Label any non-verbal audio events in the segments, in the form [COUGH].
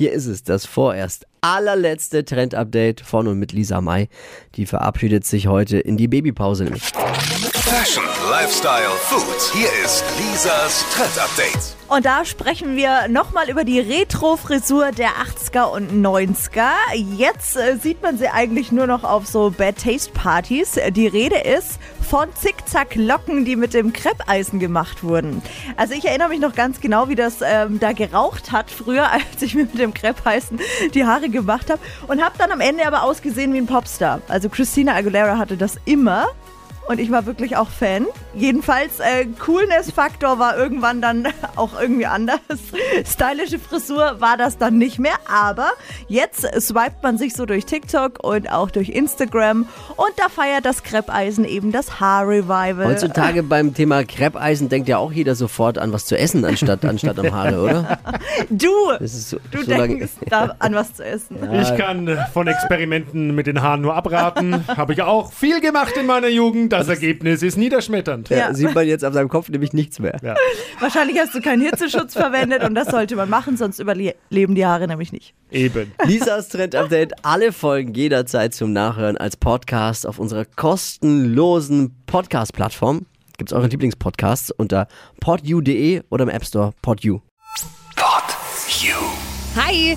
Hier ist es, das vorerst allerletzte Trend-Update von und mit Lisa May. Die verabschiedet sich heute in die Babypause nämlich. Fashion, Lifestyle, Food. Hier ist Lisas Trend Update. Und da sprechen wir nochmal über die Retro-Frisur der 80er und 90er. Jetzt äh, sieht man sie eigentlich nur noch auf so Bad Taste-Partys. Die Rede ist von Zickzack-Locken, die mit dem Kreppeisen gemacht wurden. Also ich erinnere mich noch ganz genau, wie das ähm, da geraucht hat früher, [LAUGHS] als ich mir mit dem Kreppeisen die Haare gemacht habe. Und habe dann am Ende aber ausgesehen wie ein Popstar. Also Christina Aguilera hatte das immer und ich war wirklich auch Fan. Jedenfalls, äh, Coolness-Faktor war irgendwann dann [LAUGHS] auch irgendwie anders. Stylische Frisur war das dann nicht mehr, aber jetzt swipet man sich so durch TikTok und auch durch Instagram und da feiert das Kreppeisen eben das Haarrevival. Heutzutage beim Thema Kreppeisen denkt ja auch jeder sofort an was zu essen anstatt, anstatt am Haare, oder? [LAUGHS] Du, Das ist so, du so denkst da an was zu essen. Ich kann von Experimenten mit den Haaren nur abraten. Habe ich auch viel gemacht in meiner Jugend. Das Ergebnis ist niederschmetternd. Ja, Ja. Sieht man jetzt auf seinem Kopf nämlich nichts mehr. Ja. [LAUGHS] Wahrscheinlich hast du keinen Hitzeschutz verwendet und das sollte man machen, sonst überleben die Haare nämlich nicht. Eben. [LAUGHS] Lisas Trend Update, alle Folgen jederzeit zum Nachhören als Podcast auf unserer kostenlosen Podcast-Plattform. Gibt's eure Lieblingspodcasts unter podu.de oder im App Store podu. Pod. Hi,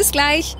Bis gleich.